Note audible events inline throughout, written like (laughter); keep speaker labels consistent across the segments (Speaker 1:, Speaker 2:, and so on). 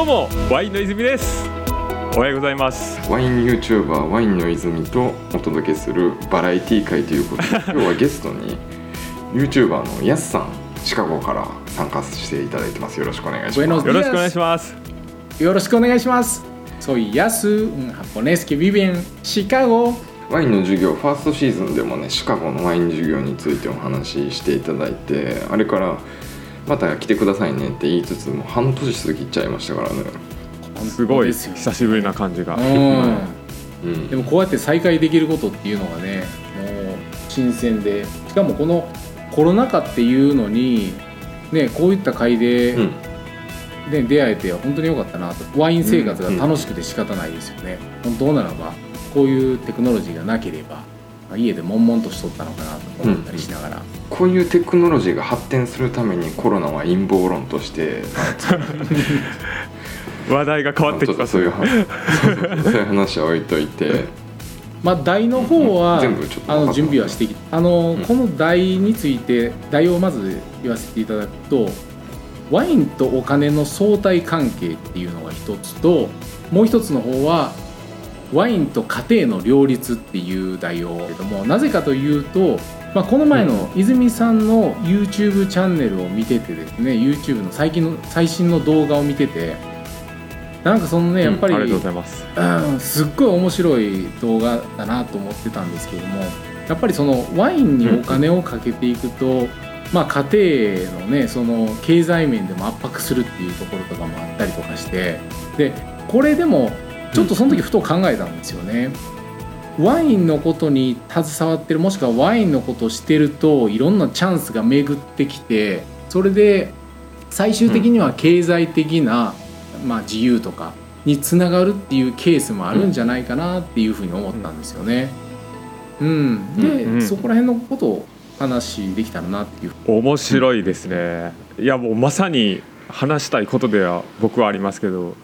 Speaker 1: どうもワインの泉です。おはようございます。
Speaker 2: ワイン YouTuber ワインの泉とお届けするバラエティ会ということで (laughs) 今日はゲストに YouTuber のやすさんシカゴから参加していただいてます。よろしくお願いします。
Speaker 1: よろしくお願いします。
Speaker 3: よろしくお願いします。Soy Yasu, un japonés que vive en Chicago.
Speaker 2: ワインの授業ファーストシーズンでもねシカゴのワイン授業についてお話ししていただいてあれからまた来てくださいねって言いつつもう半年過ぎちゃいましたからね。
Speaker 1: すごい
Speaker 3: ですよ
Speaker 1: 久しぶりな感じが、
Speaker 3: う
Speaker 2: うん。
Speaker 3: ん。でもこうやって再会できることっていうのがね、もう新鮮で、しかもこのコロナ禍っていうのに、ね、こういった会で、
Speaker 2: うん。
Speaker 3: ね、出会えて本当に良かったなと。ワイン生活が楽しくて仕方ないですよね。本当ならば、こういうテクノロジーがなければ、まあ家で悶々としとったのかなと思ったりしながら。
Speaker 2: こういうテクノロジーが発展するためにコロナは陰謀論として (laughs)
Speaker 1: 話題が変わってきます
Speaker 2: そういう話は置いといて。(laughs)
Speaker 3: まあ、題の方は、
Speaker 2: うん全部ちょっと
Speaker 3: あの準備はしてきてあの、
Speaker 2: うん。
Speaker 3: この題について題をまず言わせていただくとワインとお金の相対関係っていうのが一つともう一つの方はワインと家庭の両立っていう題を。けどもなぜかというと、まあ、この前の泉さんの YouTube チャンネルを見ててですね YouTube の最近の最新の動画を見ててなんかそのねやっぱり、
Speaker 1: ありがとうございます。
Speaker 3: うん、すっごい面白い動画だなと思ってたんですけどもやっぱりそのワインにお金をかけていくと、まあ家庭のねその経済面でも圧迫するっていうところとかもあったりとかしてでこれでもちょっとその時ふと考えたんですよね。ワインのことに携わってるもしくはワインのことをしてるといろんなチャンスが巡ってきてそれで最終的には経済的な、まあ、自由とかにつながるっていうケースもあるんじゃないかなっていうふうに思ったんですよね。うん、で、
Speaker 1: うんうん
Speaker 3: そこら辺のことを話できたらなっていう。
Speaker 1: 面白いですねいやもうまさに話したいことでは僕はありますけど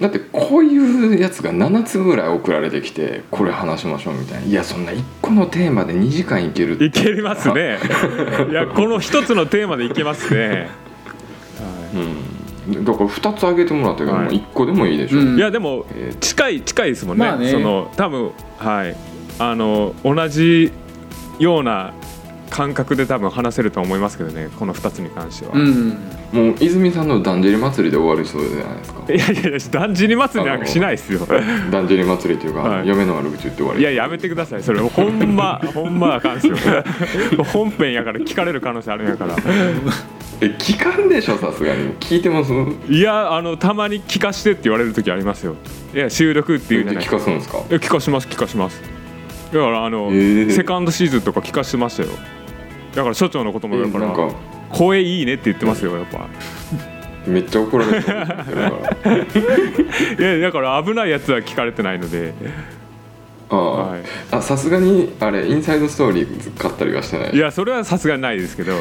Speaker 2: だってこういうやつが7つぐらい送られてきてこれ話しましょうみたいな。いやそんな1個のテーマで2時間いけるって。
Speaker 1: いけますね。(laughs) いやこの一つのテーマでいけますね、は
Speaker 2: うん。だから2つ挙げてもらったけど、
Speaker 1: はい。
Speaker 2: もう1個でもいいでしょ、
Speaker 3: うん。
Speaker 1: い、いやでも
Speaker 2: えー。
Speaker 1: 近い近いですもんね,、
Speaker 3: まあね。
Speaker 1: その多分はい。あの同じような感覚で多分話せると思いますけどねこの2つに関しては、
Speaker 3: うん、
Speaker 2: もう泉さんのだんじり祭りで終わりそうじゃないですか。
Speaker 1: いやいやいやだんじり祭りなんかしないですよ。
Speaker 2: だんじり祭りというか、
Speaker 1: はい。
Speaker 2: 嫁の悪口言って終わり。
Speaker 1: いややめてください。それほんま (laughs) ほんまあかんすよ本編やから聞かれる可能性あるんやから。
Speaker 2: え聞かんでしょさすがに。聞いてます？
Speaker 1: いやあのたまに聞かしてって言われる時ありますよ。いや収録っていうじゃない。
Speaker 2: 聞かすんですか？
Speaker 1: え聞かします聞かします。だからあの、
Speaker 2: えー。
Speaker 1: セカンドシーズンとか聞かしてましたよだから所長のこともだから、
Speaker 2: えなんか。
Speaker 1: 声いいねって言ってますよやっぱ。
Speaker 2: めっちゃ怒られてる。か (laughs) ら
Speaker 1: いやだから危ないやつは聞かれてないので、
Speaker 2: ああ、
Speaker 1: は
Speaker 2: あさすがにあれインサイドストーリー買ったりはしてない？
Speaker 1: い、いやそれはさすがにないですけど。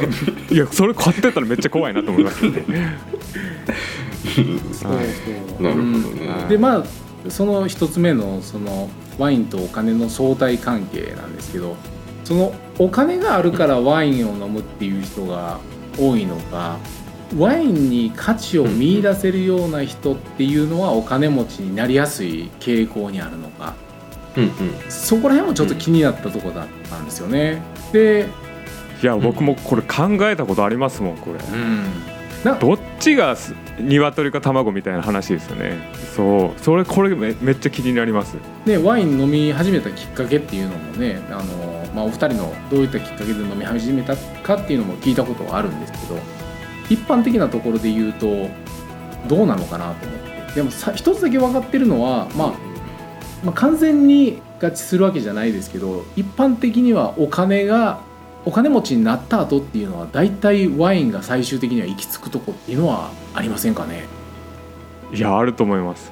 Speaker 1: いやそれ買ってたらめっちゃ怖いなと思いますよね。(laughs)
Speaker 3: そうそう。
Speaker 2: なるほどね、
Speaker 1: うん。
Speaker 3: でまあその一つ目のそのワインとお金の相対関係なんですけどそのお金があるからワインを飲むっていう人が多いのかワインに価値を見出せるような人っていうのはお金持ちになりやすい傾向にあるのか
Speaker 2: うんうん。
Speaker 3: そこら辺もちょっと気になったところだったんですよね。で、
Speaker 1: いや僕もこれ考えたことありますもんこれ。
Speaker 3: うん、な
Speaker 1: どっちがす鶏か卵みたいな話ですよね。そうそれこれめめっちゃ気になります。
Speaker 3: ね、ワイン飲み始めたきっかけっていうのもねあの、まあ、お二人のどういったきっかけで飲み始めたかっていうのも聞いたことはあるんですけど一般的なところで言うとどうなのかなと思って。でもさ一つだけ分かってるのは、まあ、まあ完全に合致するわけじゃないですけど一般的にはお金がお金持ちになった後っていうのは大体ワインが最終的には行き着くとこっていうのはありませんかね？
Speaker 1: いやあると思います。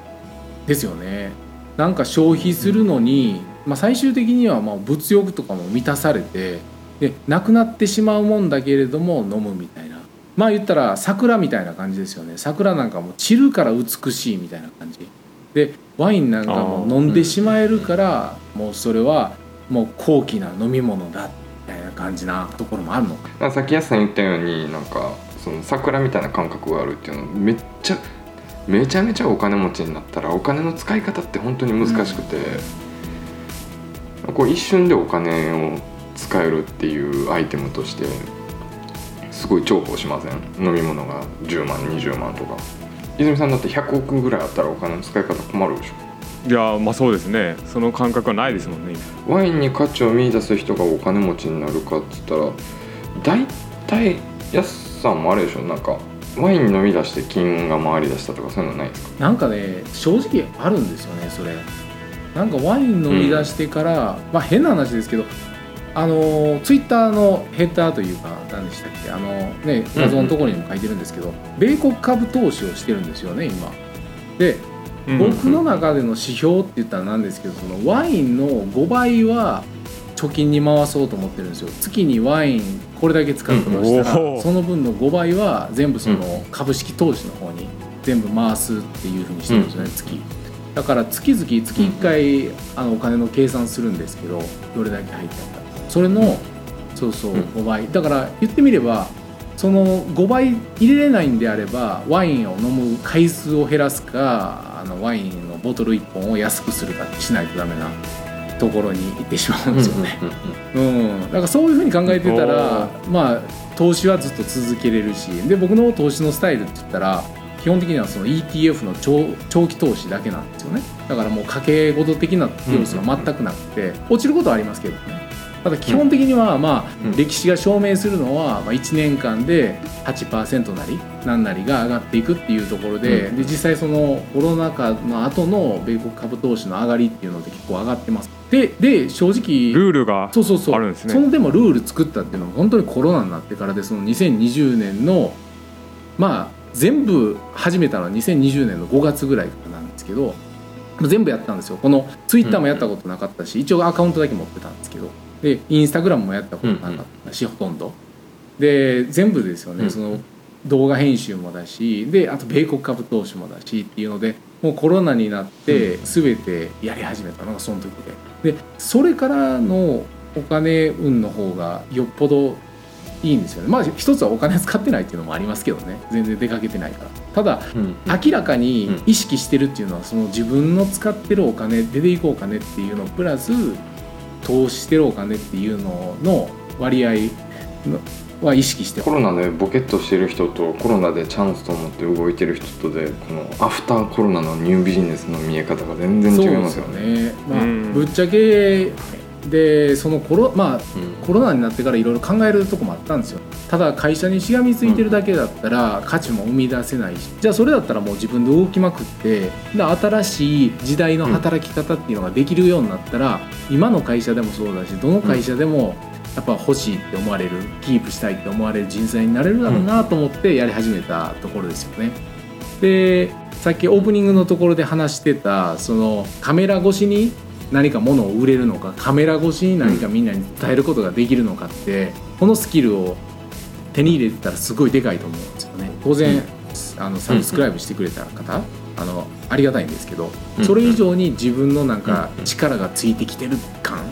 Speaker 3: ですよね。なんか消費するのに、まあ、最終的にはまあ物欲とかも満たされてでなくなってしまうもんだけれども飲むみたいな。まあ言ったら桜みたいな感じですよね。桜なんかも散るから美しいみたいな感じ。でワインなんかも飲んでしまえるからもうそれはもう高貴な飲み物だみたいな感じなところもあるのか。
Speaker 2: さっきやすさん言ったようになんかその桜みたいな感覚があるっていうのめっちゃめちゃめちゃお金持ちになったらお金の使い方って本当に難しくて、こう一瞬でお金を使えるっていうアイテムとしてすごい重宝しません？飲み物が10万20万とか。泉さんだって100億ぐらいあったらお金の使い方困るでしょ。
Speaker 1: いやまあそうですね。その感覚はないですもんね
Speaker 2: ワインに価値を見出す人がお金持ちになるかっつったら大体やすさんもあれでしょ。なんかワイン飲み出して金が回り出したとかそういうのないですか？
Speaker 3: なんかね正直あるんですよねそれなんかワイン飲み出してから、まあ変な話ですけどあのツイッターのヘッダーというか何でしたっけあのね画像のところにも書いてるんですけど、米国株投資をしてるんですよね今。で
Speaker 1: うん。
Speaker 3: 僕の中での指標って言ったらなんですけどそのワインの5倍は貯金に回そうと思ってるんですよ。月にワインこれだけ使ったとした
Speaker 1: うん。
Speaker 3: その分の5倍は全部その
Speaker 2: う
Speaker 3: 株式投資の方に全部回すっていうふうにしてるんですよね、月だから月々月1回あのお金の計算するんですけどどれだけ入ったか。それのそうそう
Speaker 2: うん。
Speaker 3: 5倍。だから言ってみればその5倍入れれないんであればワインを飲む回数を減らすかあのワインのボトル1本を安くするかしないとダメなところに行ってしまうんですよね。うん、だからそういうふうに考えてたらまあ投資はずっと続けれるしで僕の投資のスタイルって言ったら基本的にはその ETF の長長期投資だけなんですよね。だからもう家計事的な要素が全くなくて、落ちることはありますけどね。ただ基本的にはまあ
Speaker 2: うん。
Speaker 3: 歴史が証明するのはまあ1年間で8%なり何なりが上がっていくっていうところで,、で実際そのコロナ禍の後の米国株投資の上がりっていうので結構上がってます。でで正直
Speaker 1: ルールが
Speaker 3: そうそうそう。
Speaker 1: あるんですね。
Speaker 3: そのでもルール作ったっていうのは本当にコロナになってからでその2020年のまあ全部始めたのは2020年の5月ぐらいからなんですけど全部やったんですよ。このツイッターもやったことなかったし、一応アカウントだけ持ってたんですけど。でインスタグラムもやったことなかったし、ほとんど。で全部ですよね、
Speaker 2: うん。
Speaker 3: その動画編集もだしであと米国株投資もだしっていうのでもうコロナになって全てやり始めたのがその時で。でそれからのお金運の方がよっぽどいいんですよね。まあ一つはお金使ってないっていうのもありますけどね。全然出かけてないから。ただ
Speaker 2: うん。
Speaker 3: 明らかに
Speaker 2: うん。
Speaker 3: 意識してるっていうのはその自分の使ってるお金出ていくお金っていうのプラス投資してるお金っていうのの割合のは意識して
Speaker 2: コロナでボケっとしてる人とコロナでチャンスと思って動いてる人とでこのアフターコロナのニュービジネスの見え方が全然違い
Speaker 3: で
Speaker 2: ますすよ
Speaker 3: よね
Speaker 2: ね。
Speaker 3: まあ
Speaker 1: うん。
Speaker 3: ぶっちゃけでそのコロまあ
Speaker 2: うん。
Speaker 3: コロナになってからいろいろ考えるとこもあったんですよ。ただ会社にしがみついてるだけだったら価値も生み出せないし。じゃあそれだったらもう自分で動きまくってで新しい時代の働き方っていうのができるようになったら、今の会社でもそうだしどの会社でもやっぱ欲しいって思われるキープしたいって思われる人材になれるだろうなと思ってやり始めたところですよね。でさっきオープニングのところで話してたそのカメラ越しに何か物を売れるのかカメラ越しに何かみんなに伝えることができるのかって、このスキルを手に入れてたらすごいでかいと思うんですよね。当然、あのサブスクライブしてくれた方、あのありがたいんですけど、
Speaker 2: うん。
Speaker 3: それ以上に自分のなんか
Speaker 2: うん。
Speaker 3: 力がついてきてる感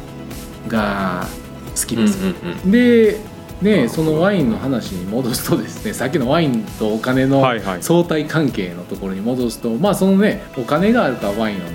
Speaker 3: が好き
Speaker 2: うん
Speaker 3: です、
Speaker 2: うん。
Speaker 3: でねそのワインの話に戻すとですねさっきのワインとお金の
Speaker 1: はいはい。
Speaker 3: 相対関係のところに戻すとまあそのねお金があるからワインを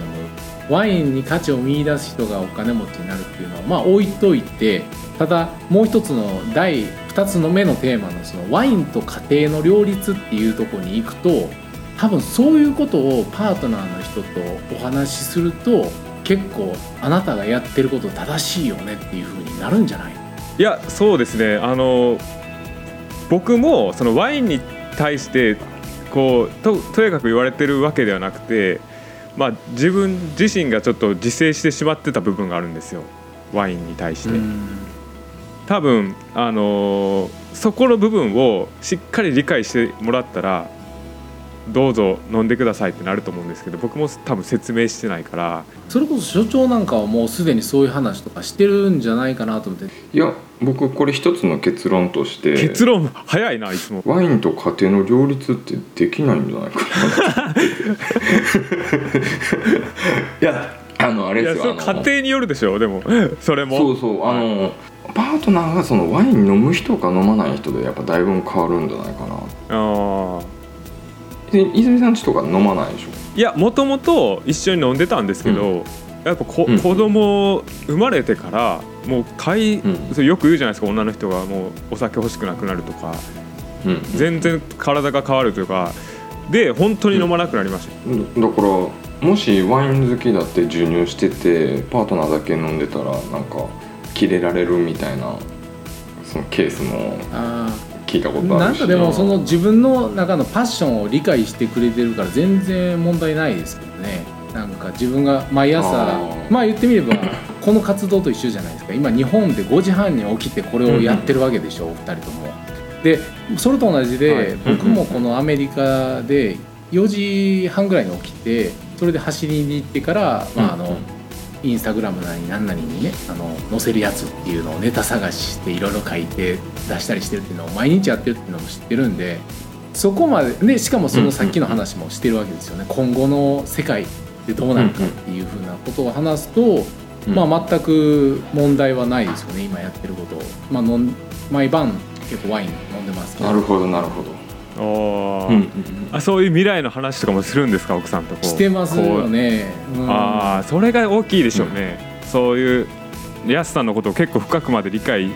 Speaker 3: ワインに価値を見出す人がお金持ちになるっていうのはまあ置いといてただもう一つの第二つの目のテーマのそのワインと家庭の両立っていうとこに行くと多分そういうことをパートナーの人とお話しすると結構あなたがやってること正しいよねっていう風になるんじゃない？
Speaker 1: いやそうですね。あの僕もそのワインに対してこうととやかく言われてるわけではなくて、まあ、自分自身がちょっと自制してしまってた部分があるんですよワインに対して。多分あのそこの部分をしっかり理解してもらったらどうぞ飲んでくださいってなると思うんですけど僕も多分説明してないから。
Speaker 3: それこそ所長なんかはもうすでにそういう話とかしてるんじゃないかなと思って。
Speaker 2: いや僕これ一つの結論として。
Speaker 1: 結論早いないつも。
Speaker 2: ワインと家庭の両立ってできないんじゃないかな。(laughs) いやあのあれですよ
Speaker 1: 家庭によるでしょでも。それも。
Speaker 2: そうそうあの、パートナーがそのワイン飲む人か飲まない人でやっぱだいぶ変わるんじゃないかな。
Speaker 1: あー。
Speaker 2: で泉さんちとか飲まないでしょ？
Speaker 1: いやもともと一緒に飲んでたんですけど、やっぱこ、
Speaker 2: うん。
Speaker 1: 子供生まれてからもう買い、
Speaker 2: うん。
Speaker 1: それよく言うじゃないですか女の人がもうお酒欲しくなくなるとか。
Speaker 2: うん。
Speaker 1: 全然体が変わるというかで本当に飲まなくなりました、
Speaker 2: だからもしワイン好きだって授乳しててパートナーだけ飲んでたらなんかキレられるみたいなそのケースも。
Speaker 3: あ
Speaker 2: 聞いたこ
Speaker 3: ー
Speaker 2: とあるし。
Speaker 3: なんかでもその自分の中のパッションを理解してくれてるから全然問題ないですけどね。なんか自分が毎朝まあ言ってみればこの活動と一緒じゃないですか。今日本で5時半に起きてこれをやってるわけでしょ、お二人とも。でそれと同じで、
Speaker 1: はい。
Speaker 3: 僕もこのアメリカで4時半ぐらいに起きてそれで走りに行ってから、まあ、あの
Speaker 2: うんうん
Speaker 3: インスタグラムなり何なりにねあの載せるやつっていうのをネタ探ししていろいろ書いて出したりしてるっていうのを毎日やってるっていうのも知ってるんでそこまででしかもそのさっきの話もしてるわけですよね。今後の世界ってどうなるかっていうふうなことを話すと、
Speaker 2: うん
Speaker 3: まあ全く問題はないですよね今やってること。を、まあ、毎晩結構ワイン飲んでますけど。
Speaker 2: なるほどなるほど、
Speaker 1: あー。
Speaker 2: うん
Speaker 1: あそういう未来の話とかもするんですか奥さんと
Speaker 3: してますよね。
Speaker 1: こう。
Speaker 3: うん。
Speaker 1: ああそれが大きいでしょうね、そういうやすさんのことを結構深くまで理解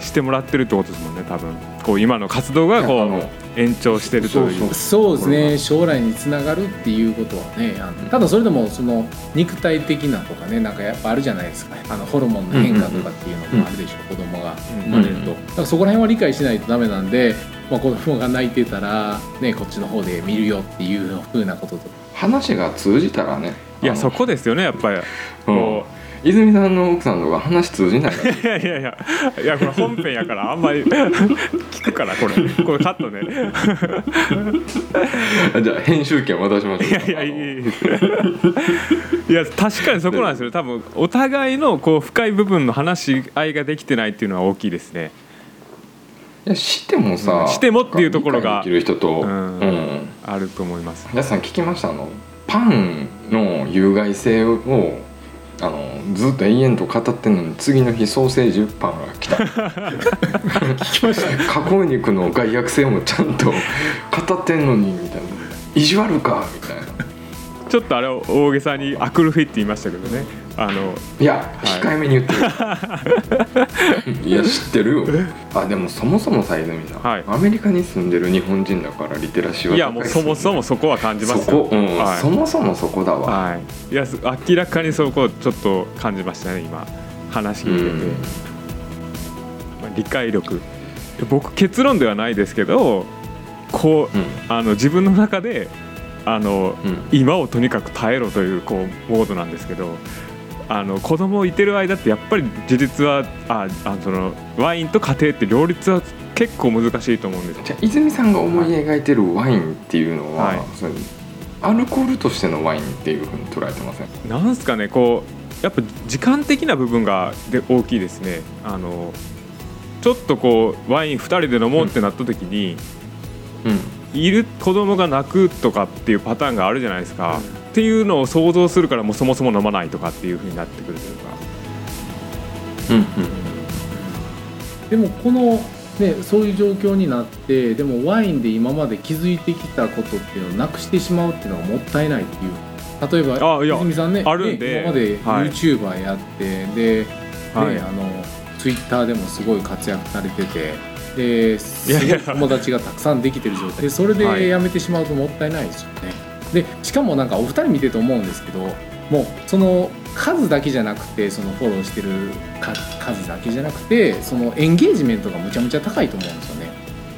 Speaker 1: してもらってるってことですもんね多分。こう今の活動がこう延長してるという。
Speaker 2: そう
Speaker 3: そうですね。将来につながるっていうことはねあのただそれでもその肉体的なとかねなんかやっぱあるじゃないですか。あのホルモンの変化とかっていうのもあるでしょ、子供が生まれると、
Speaker 2: うん
Speaker 3: だからそこら辺は理解しないとダメなんで、まあ、子供が泣いてたら、ね、こっちの方で見るよっていうふうなことと。
Speaker 2: 話が通じたらね。
Speaker 1: いやそこですよねやっぱり。こ
Speaker 2: 泉さんの奥さんの方が話通じないから。
Speaker 1: う (laughs) いやいやいや。いやこれ本編やからあんまり聞くからこれ。これカットね (laughs)
Speaker 2: じゃあ編集権渡しましょう
Speaker 1: いやいやいやいや。いや確かにそこなんですよ。多分お互いのこう深い部分の話し合いができてないっていうのは大きいですね。
Speaker 2: いやしてもさ
Speaker 1: してもっていうところが
Speaker 2: できる人と、
Speaker 1: う
Speaker 2: うんん。
Speaker 1: あると思います。
Speaker 2: 皆さん聞きました？あのパンの有害性をあのずっと延々と語ってんのに次の日ソーセージパンが来た。聞きました加工肉の害悪性もちゃんと語ってんのにみたいな。意地悪かみたいな。
Speaker 1: ちょっとあれを大げさにアクルフィって言いましたけどねあの
Speaker 2: いや、控えめに言ってる。(laughs) いや知ってるよ。あでもそもそもさ泉さん、
Speaker 1: はい。
Speaker 2: アメリカに住んでる日本人だからリテラシーはい
Speaker 1: やもうそもそもそこは感じますよ。
Speaker 2: そこ、うん
Speaker 1: はい。
Speaker 2: そもそもそこだわ、
Speaker 1: はい、いやす明らかにそこちょっと感じましたね今。話聞いてて、
Speaker 2: うん。
Speaker 1: まあ理解力。僕結論ではないですけどこう、
Speaker 2: うん。
Speaker 1: あの自分の中であの、
Speaker 2: うん。
Speaker 1: 今をとにかく耐えろというこうモードなんですけどあの子供いてる間ってやっぱり事実はああそのワインと家庭って両立は結構難しいと思うんです
Speaker 2: じゃあ泉さんが思い描いてるワインっていうのは、
Speaker 1: はい。
Speaker 2: そのアルコールとしてのワインっていうふうに捉えてません？
Speaker 1: なんすかねこうやっぱ時間的な部分がで大きいですね。あのちょっとこうワイン2人で飲もうってなった時に、
Speaker 2: うん。
Speaker 1: いる子供が泣くとかっていうパターンがあるじゃないですか、っていうのを想像するからもうそもそも飲まないとかっていうふうになってくるというか。
Speaker 2: うん
Speaker 3: でもこの、ね、そういう状況になってでもワインで今まで気づいてきたことっていうのをなくしてしまうっていうのがもったいないっていう。例えば
Speaker 1: あいや
Speaker 3: 泉さんね
Speaker 1: あるんで
Speaker 3: ね今まで
Speaker 1: はい。
Speaker 3: YouTuber やって、で、
Speaker 1: はい。
Speaker 3: ね、あの Twitter でもすごい活躍されててで友達がたくさんできてる状態。でそれ
Speaker 1: はい。
Speaker 3: でやめてしまうともったいないですよね。でしかもなんかお二人見てて思うんですけどもうその数だけじゃなくてそのフォローしてる数だけじゃなくてそのエンゲージメントがむちゃむちゃ高いと思うんですよね。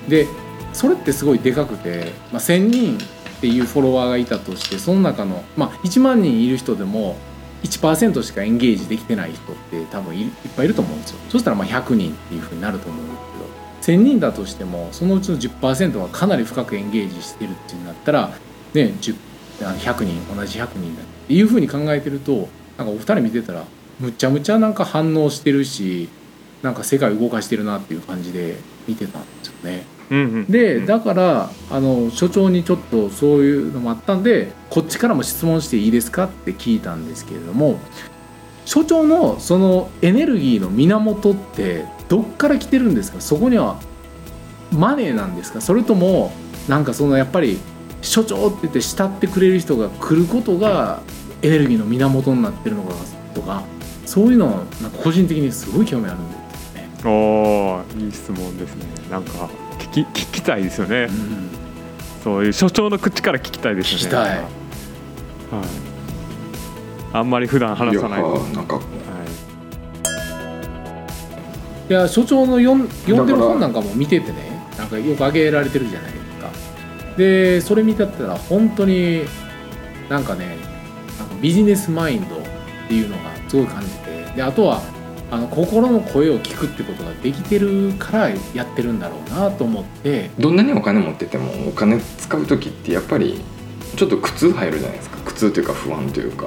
Speaker 3: でそれってすごいでかくて、まあ、1,000人っていうフォロワーがいたとしてその中の、まあ、1万人いる人でも1%しかエンゲージできてない人って多分いっぱいいると思うんですよ。そしたらまあ100人っていうふうになると思うんですけど1000人だとしてもそのうちの10%はかなり深くエンゲージしてるっていうんだったら、ね、10あ100人同じ100人だっていうふうに考えてるとなんかお二人見てたらむちゃむちゃなんか反応してるしなんか世界を動かしてるなっていう感じで見てたんですよね。
Speaker 1: うんうん。
Speaker 3: でだからあの所長にちょっとそういうのもあったんでこっちからも質問していいですかって聞いたんですけれども所長のそのエネルギーの源ってどっから来てるんですか？そこにはマネーなんですか？それともなんかそのやっぱり所長って言って慕ってくれる人が来ることがエネルギーの源になってるのかとかそういうのなんか個人的にすごい興味あるんですよね。
Speaker 1: おーいい質問ですね。なんか聞き聞きたいですよね、
Speaker 3: うん。
Speaker 1: そういう所長の口から聞きたいですよね。
Speaker 3: 聞きたい。
Speaker 1: はい。あんまり普段話さない。と
Speaker 2: いやなんか。
Speaker 1: はい。
Speaker 3: いや所長の読ん読んでる本なんかも見ててねなんかよく挙げられてるじゃないでそれ見てたら本当になんかねなんかビジネスマインドっていうのがすごい感じてであとはあの心の声を聞くってことができてるからやってるんだろうなと思って。
Speaker 2: どんなにお金持っててもお金使う時ってやっぱりちょっと苦痛入るじゃないですか。苦痛というか不安というか。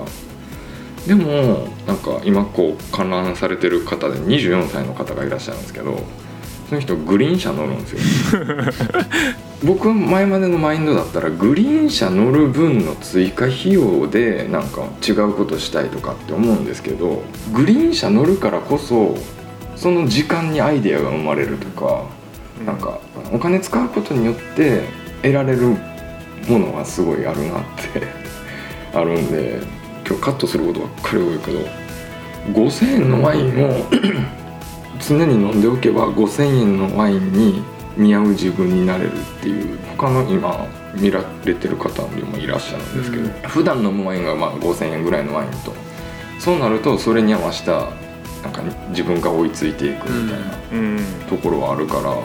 Speaker 2: でもなんか今こう観覧されてる方で24歳の方がいらっしゃるんですけどその人グリーン車乗るんですよ。(laughs) 僕前までのマインドだったらグリーン車乗る分の追加費用でなんか違うことしたいとかって思うんですけどグリーン車乗るからこそその時間にアイデアが生まれるとかなんかお金使うことによって得られるものがすごいあるなって (laughs) あるんで今日カットすることばっかり多いけど5,000円のワインを常に飲んでおけば5,000円のワインに見合う自分になれるっていう他の今見られてる方にもいらっしゃるんですけど、
Speaker 3: うん。
Speaker 2: 普段飲むワインがまあ5,000円ぐらいのワインと。そうなるとそれに合わせたなんか自分が追いついていくみたいな
Speaker 1: うん。
Speaker 2: ところはあるから。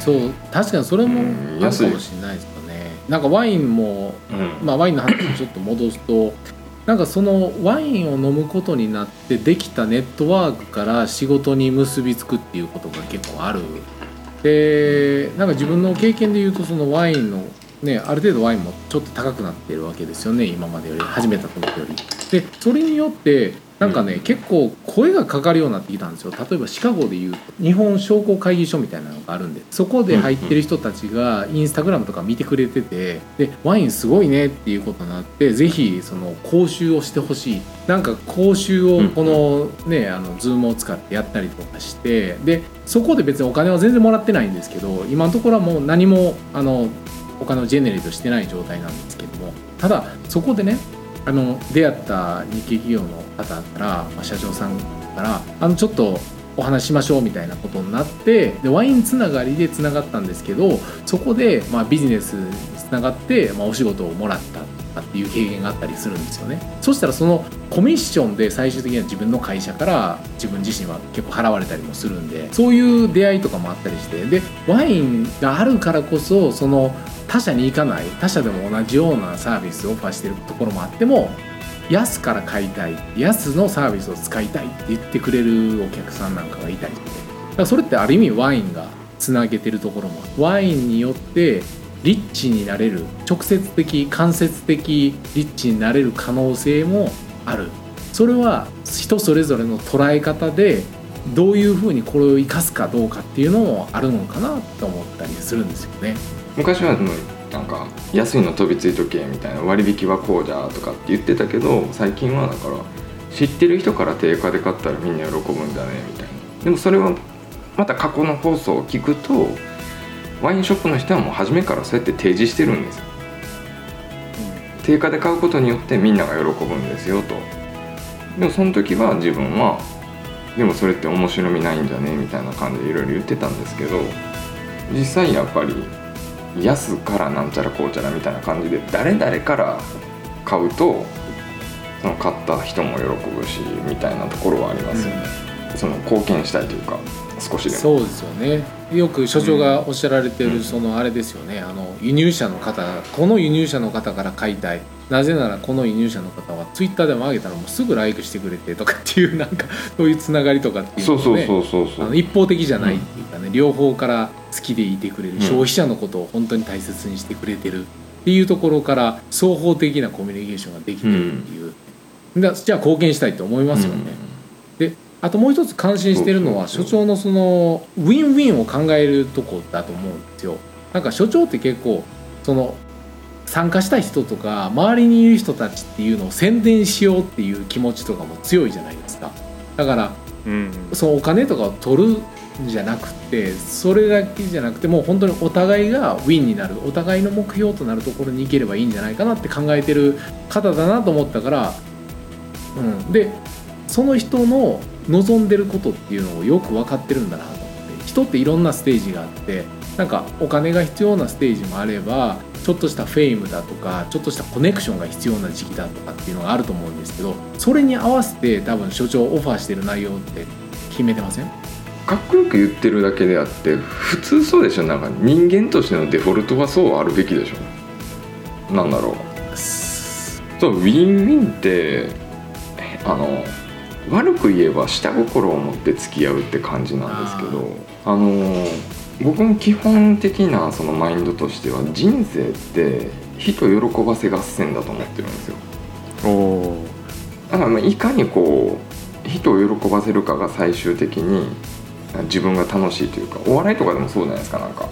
Speaker 3: そう確かにそれも
Speaker 2: うん
Speaker 3: あるかもしれないですよね。なんかワインも
Speaker 2: うん。
Speaker 3: まあ、ワインの話にちょっと戻すとなんかそのワインを飲むことになってできたネットワークから仕事に結びつくっていうことが結構ある。でなんか自分の経験で言うとそのワインのねある程度ワインもちょっと高くなってるわけですよね今までより。始めた時より。でそれによってなんかね、結構声がかかるようになってきたんですよ。例えばシカゴでいう日本商工会議所みたいなのがあるんでそこで入ってる人たちがインスタグラムとか見てくれててでワインすごいねっていうことになってぜひその講習をしてほしい。なんか講習をこのねあのズームを使ってやったりとかしてでそこで別にお金は全然もらってないんですけど今のところはもう何もあのお金を generate してない状態なんですけどもただそこでねあの出会った日系企業の方から、まあ、社長さんからあのちょっとお話しましょうみたいなことになってでワインつながりでつながったんですけどそこで、まあ、ビジネスにつながって、まあ、お仕事をもらったかっていう経験があったりするんですよね。そしたらそのコミッションで最終的には自分の会社から自分自身は結構払われたりもするんでそういう出会いとかもあったりしてでワインがあるからこそその他社に行かない他社でも同じようなサービスをオファーしてるところもあっても安から買いたい安のサービスを使いたいって言ってくれるお客さんなんかがいたりしてだからそれってある意味ワインがつなげてるところもワインによってリッチになれる直接的間接的リッチになれる可能性もあるそれは人それぞれの捉え方でどういうふうにこれを生かすかどうかっていうのもあるのかなと思ったりするんですよね。
Speaker 2: 昔はなんか安いの飛びついとけみたいな割引はこうじゃとかって言ってたけど最近はだから知ってる人から定価で買ったらみんな喜ぶんだねみたいな。でもそれはまた過去の放送を聞くとワインショップの人はもう初めからそうやって提示してるんです定価で買うことによってみんなが喜ぶんですよと。でもその時は自分はでもそれって面白みないんじゃねみたいな感じでいろいろ言ってたんですけど実際やっぱり安からなんちゃらこうちゃらみたいな感じで誰々から買うとその買った人も喜ぶしみたいなところはありますよね、その貢献したいというか少しでも。
Speaker 3: そうですよね。よく所長がおっしゃられて
Speaker 2: うん。
Speaker 3: るそのあれですよね。あの輸入者の方この輸入者の方から買いたい。なぜならこの輸入者の方はツイッターでも上げたらもうすぐライクしてくれてとかっていうなんか (laughs) そういうつながりとかっていうの一方的じゃないっていうかね、両方から好きでいてくれる、
Speaker 2: ん。
Speaker 3: 消費者のことを本当に大切にしてくれてるっていうところから双方的なコミュニケーションができてるっていう、だじゃあ貢献したいと思いますよね。であともう一つ感心してるのは所長のそのウィンウィンを考えるとこだと思うんですよ。なんか所長って結構その参加した人とか周りにいる人たちっていうのを宣伝しようっていう気持ちとかも強いじゃないですか。だから
Speaker 1: うん
Speaker 3: そのお金とかを取るんじゃなくてそれだけじゃなくてもう本当にお互いがウィンになるお互いの目標となるところに行ければいいんじゃないかなって考えてる方だなと思ったから、うん、でその人の望んでることっていうのをよく分かってるんだなと思って人っていろんなステージがあってなんかお金が必要なステージもあればちょっとしたフェイムだとかちょっとしたコネクションが必要な時期だとかっていうのがあると思うんですけどそれに合わせて多分所長オファーしてる内容って決めてません？
Speaker 2: かっこよく言ってるだけであって普通そうでしょ。なんか人間としてのデフォルトはそうあるべきでしょ。なんだろう。そうウィンウィンってあの悪く言えば下心を持って付き合うって感じなんですけどあの僕も基本的なそのマインドとしては人生って人喜ばせ合戦だと思ってるんですよ。だからまあいかにこう人を喜ばせるかが最終的に自分が楽しいというかお笑いとかでもそうじゃないですかなんか。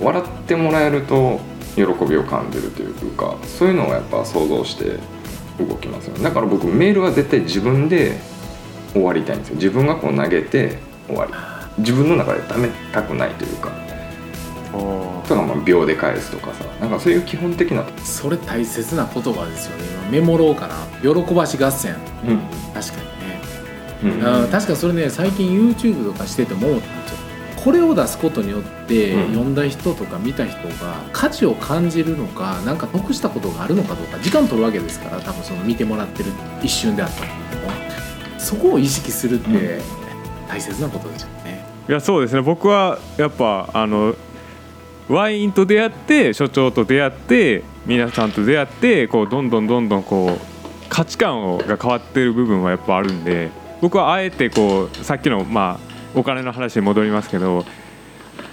Speaker 2: 笑ってもらえると喜びを感じるというかそういうのをやっぱ想像して動きますよね。だから僕メールは絶対自分で終わりたいんですよ。自分がこう投げて終わり。自分の中で貯めたくないというか。
Speaker 1: お
Speaker 2: とかまあ秒で返すとかさ。なんかそういう基本的な、
Speaker 3: それ大切な言葉ですよね。今メモろうかな。喜ばし合戦。
Speaker 2: うん。
Speaker 3: 確かにね、
Speaker 2: うん。
Speaker 3: 確かにそれね最近 YouTube とかしてても思ったんですよこれを出すことによって、
Speaker 2: うん。
Speaker 3: 読んだ人とか見た人が価値を感じるのかなんか得したことがあるのかどうか時間取るわけですから多分その見てもらってる一瞬であったとしてもそこを意識するって
Speaker 2: うん。
Speaker 3: 大切なことですよね、
Speaker 1: いやそうですね。僕はやっぱあのワインと出会って所長と出会って皆さんと出会ってこうどんどんどんどんこう価値観をが変わってる部分はやっぱあるんで僕はあえてこうさっきのまあお金の話に戻りますけど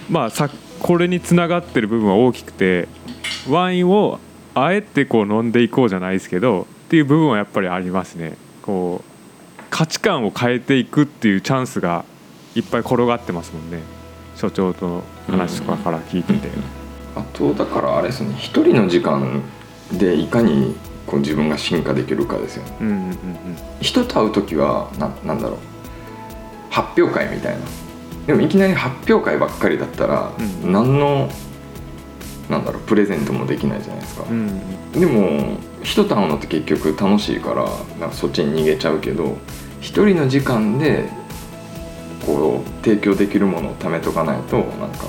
Speaker 1: まあさこれにつながってる部分は大きくてワインをあえてこう飲んでいこうじゃないですけどっていう部分はやっぱりありますね。こう価値観を変えていくっていうチャンスがいっぱい転がってますもんね。所長との話とかから聞いてて、
Speaker 2: あとだからあれですね一人の時間でいかにこう自分が進化できるかですよね。
Speaker 1: うん、うんうん。
Speaker 2: 人と会う時はななんだろう。発表会みたいな。でもいきなり発表会ばっかりだったら、
Speaker 1: うん。
Speaker 2: 何のなんだろうプレゼントもできないじゃないですか、
Speaker 1: うん。うん
Speaker 2: でも人と会うのって結局楽しいからなんかそっちに逃げちゃうけど一人の時間でこう提供できるものを貯めとかないとなんか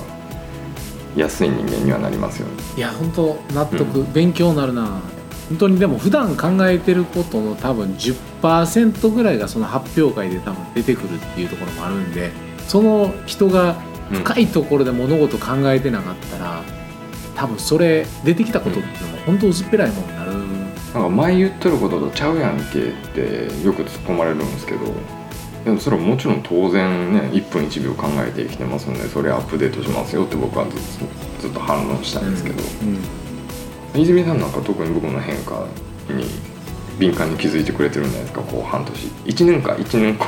Speaker 2: 安い人間にはなりますよね。
Speaker 3: いや本当納得、勉強になるな。本当にでも普段考えてることの多分10%ぐらいがその発表会で多分出てくるっていうところもあるんでその人が深いところで物事考えてなかったら、多分それ出てきたことっていうのも本当薄っぺらいものになる、
Speaker 2: なんか前言っとることとちゃうやんけってよく突っ込まれるんですけどでもそれはもちろん当然ね1分1秒考えて生きてますのでそれアップデートしますよって僕はずっとずっと反論したんですけど、泉さんなんか特に僕の変化に敏感に気づいてくれてるんじゃないですか？こう半年。1年か1年後。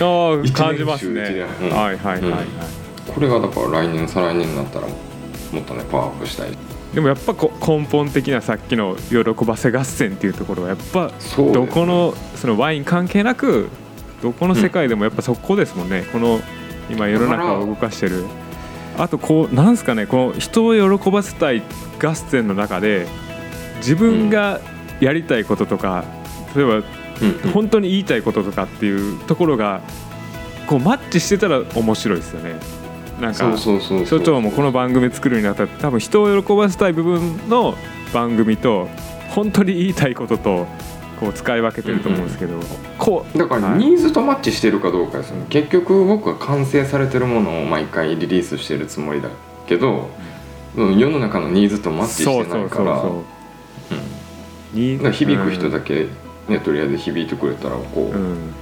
Speaker 1: ああ
Speaker 2: 一年
Speaker 1: 感じますね、
Speaker 2: 周一年。うん。
Speaker 1: はいはいはいはい、
Speaker 2: これがだから来年再来年になったらもっとねパワーアップしたい。
Speaker 1: でもやっぱこ根本的なさっきの喜ばせ合戦っていうところはやっぱどこのそのワイン関係なくどこの世界でもやっぱそこですもんね、この今世の中を動かしてる。あとこうなんすかねこの人を喜ばせたい合戦の中で自分がやりたいこととか、例えば
Speaker 2: うん
Speaker 1: 本当に言いたいこととかっていうところがこうマッチしてたら面白いですよねなんか
Speaker 2: そうそうそうそう。
Speaker 1: 所長もこの番組作るにあたって多分人を喜ばせたい部分の番組と本当に言いたいこととこう使い分けてると思うんですけど、こう
Speaker 2: だから
Speaker 1: はい。
Speaker 2: ニーズとマッチしてるかどうかですよね。結局僕は完成されてるものを毎回リリースしてるつもりだけど、うん。世の中のニーズとマッチしてないから。響く人だけ、ねとりあえず響いてくれたらこう、
Speaker 1: うん、うん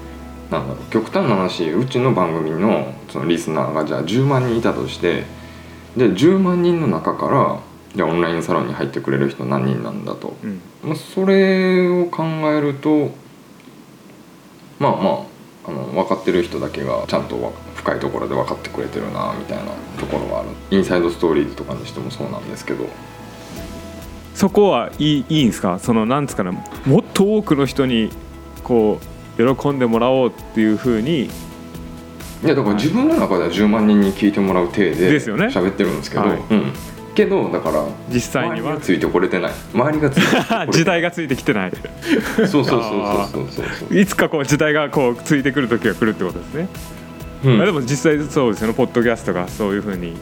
Speaker 2: なんだろう極端な話うちの番組のそのリスナーがじゃあ10万人いたとしてで10万人の中からじゃあオンラインサロンに入ってくれる人何人なんだと、
Speaker 1: うん。
Speaker 2: まあ、それを考えるとまあまああの分かってる人だけがちゃんとわ深いところで分かってくれてるなみたいなところはある。インサイドストーリーズとかにしてもそうなんですけど。
Speaker 1: そこはいいいいんですか？そのなんですかねもっと多くの人にこう喜んでもらおうっていうふうに。
Speaker 2: いやだから自分の中では10万人に聞いてもらう体で
Speaker 1: ですよね。
Speaker 2: 喋ってるんですけど、
Speaker 1: はい。
Speaker 2: うん、けどだから
Speaker 1: 実際には。
Speaker 2: 周りがついてこれてない。周りがついてこれてない。(laughs)
Speaker 1: 時代がついてきてない。
Speaker 2: そうそうそうそうそうそうそう。
Speaker 1: いつかこう時代がこうついてくる時が来るってことですね、
Speaker 2: うん。
Speaker 1: まあでも実際そうですよね。ポッドキャストがそういうふうに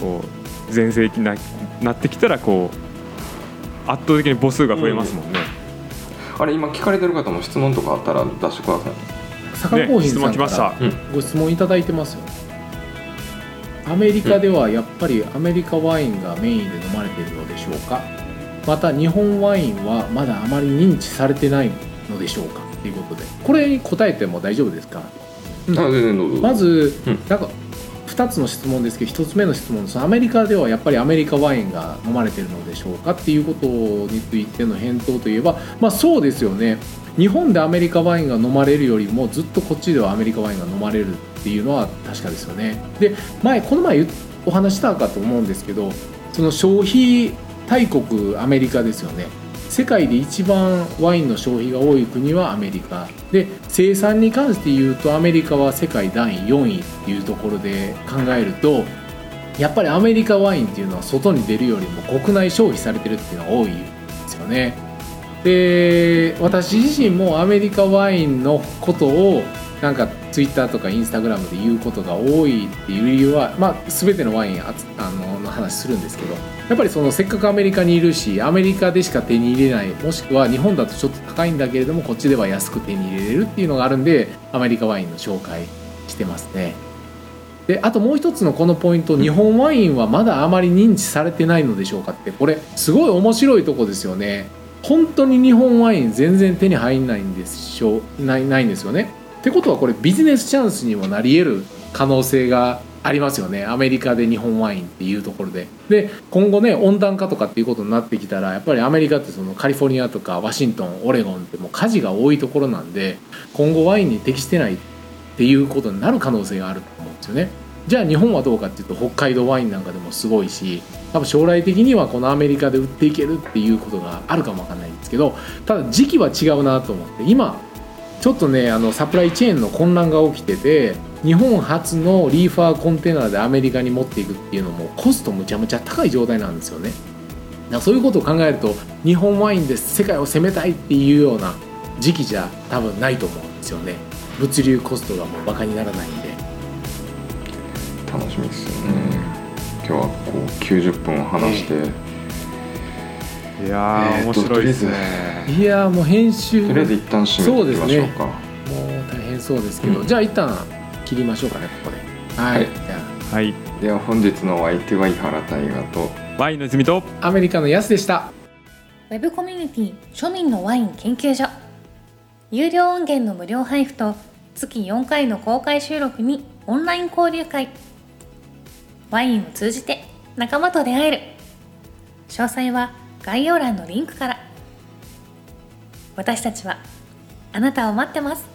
Speaker 1: こう全盛期ななってきたらこう圧倒的に母数が増えますもんね、
Speaker 2: あれ今聞かれてる方も質問とかあったら出してください。
Speaker 3: 坂コーヒーさん
Speaker 1: 問来ました
Speaker 3: からご質問いただいてますよ。アメリカではやっぱりアメリカワインがメインで飲まれているのでしょうか？また日本ワインはまだあまり認知されてないのでしょうか？ということで。これに答えても大丈夫ですか？うん。まず、
Speaker 2: うん。
Speaker 3: なんか2つの質問ですけど1つ目の質問ですアメリカではやっぱりアメリカワインが飲まれてるのでしょうかっていうことについての返答といえばまあそうですよね。日本でアメリカワインが飲まれるよりもずっとこっちではアメリカワインが飲まれるっていうのは確かですよね。で前この前お話したかと思うんですけどその消費大国アメリカですよね。世界で一番ワインの消費が多い国はアメリカ。で生産に関して言うとアメリカは世界第4位っていうところで考えるとやっぱりアメリカワインっていうのは外に出るよりも国内消費されてるっていうのが多いですよね。で私自身もアメリカワインのことをなんかツイッターとかインスタグラムで言うことが多いっていう理由は、まあ、全てのワインあつあのの話するんですけどやっぱりそのせっかくアメリカにいるしアメリカでしか手に入れないもしくは日本だとちょっと高いんだけれどもこっちでは安く手に入れれるっていうのがあるんでアメリカワインの紹介してますね。であともう一つのこのポイント日本ワインはまだあまり認知されてないのでしょうかってこれすごい面白いとこですよね本当に日本ワイン全然手に入んないんでしょうないないんですよねってことはこれビジネスチャンスにもなり得る可能性がありますよね。アメリカで日本ワインっていうところで。で今後ね温暖化とかっていうことになってきたらやっぱりアメリカってそのカリフォルニアとかワシントンオレゴンってもう火事が多いところなんで今後ワインに適してないっていうことになる可能性があると思うんですよね。じゃあ日本はどうかっていうと北海道ワインなんかでもすごいし多分将来的にはこのアメリカで売っていけるっていうことがあるかもわかんないんですけどただ時期は違うなと思って今ちょっとねあのサプライチェーンの混乱が起きてて日本初のリーファーコンテナでアメリカに持っていくっていうのもコストむちゃむちゃ高い状態なんですよね。だからそういうことを考えると日本ワインで世界を攻めたいっていうような時期じゃ多分ないと思うんですよね。物流コストがもうバカにならないんで。
Speaker 2: 楽しみですよね。今日はこう90分話して、
Speaker 1: いやー、
Speaker 2: えーと
Speaker 1: 面白いですね。
Speaker 3: いやーもう編集
Speaker 2: とりあえず一旦締めていきましょうか。
Speaker 3: もう大変そうですけど、
Speaker 2: うん。
Speaker 3: じゃあ一旦切りましょうかねここで。はい、
Speaker 1: はい。
Speaker 2: では本日のお相手は井原大河と
Speaker 1: ワインの泉と
Speaker 3: あアメリカのヤスでした。
Speaker 4: ウェブコミュニティ庶民のワイン研究所。有料音源の無料配布と月4回の公開収録にオンライン交流会。ワインを通じて仲間と出会える。詳細は概要欄のリンクから。私たちはあなたを待ってます。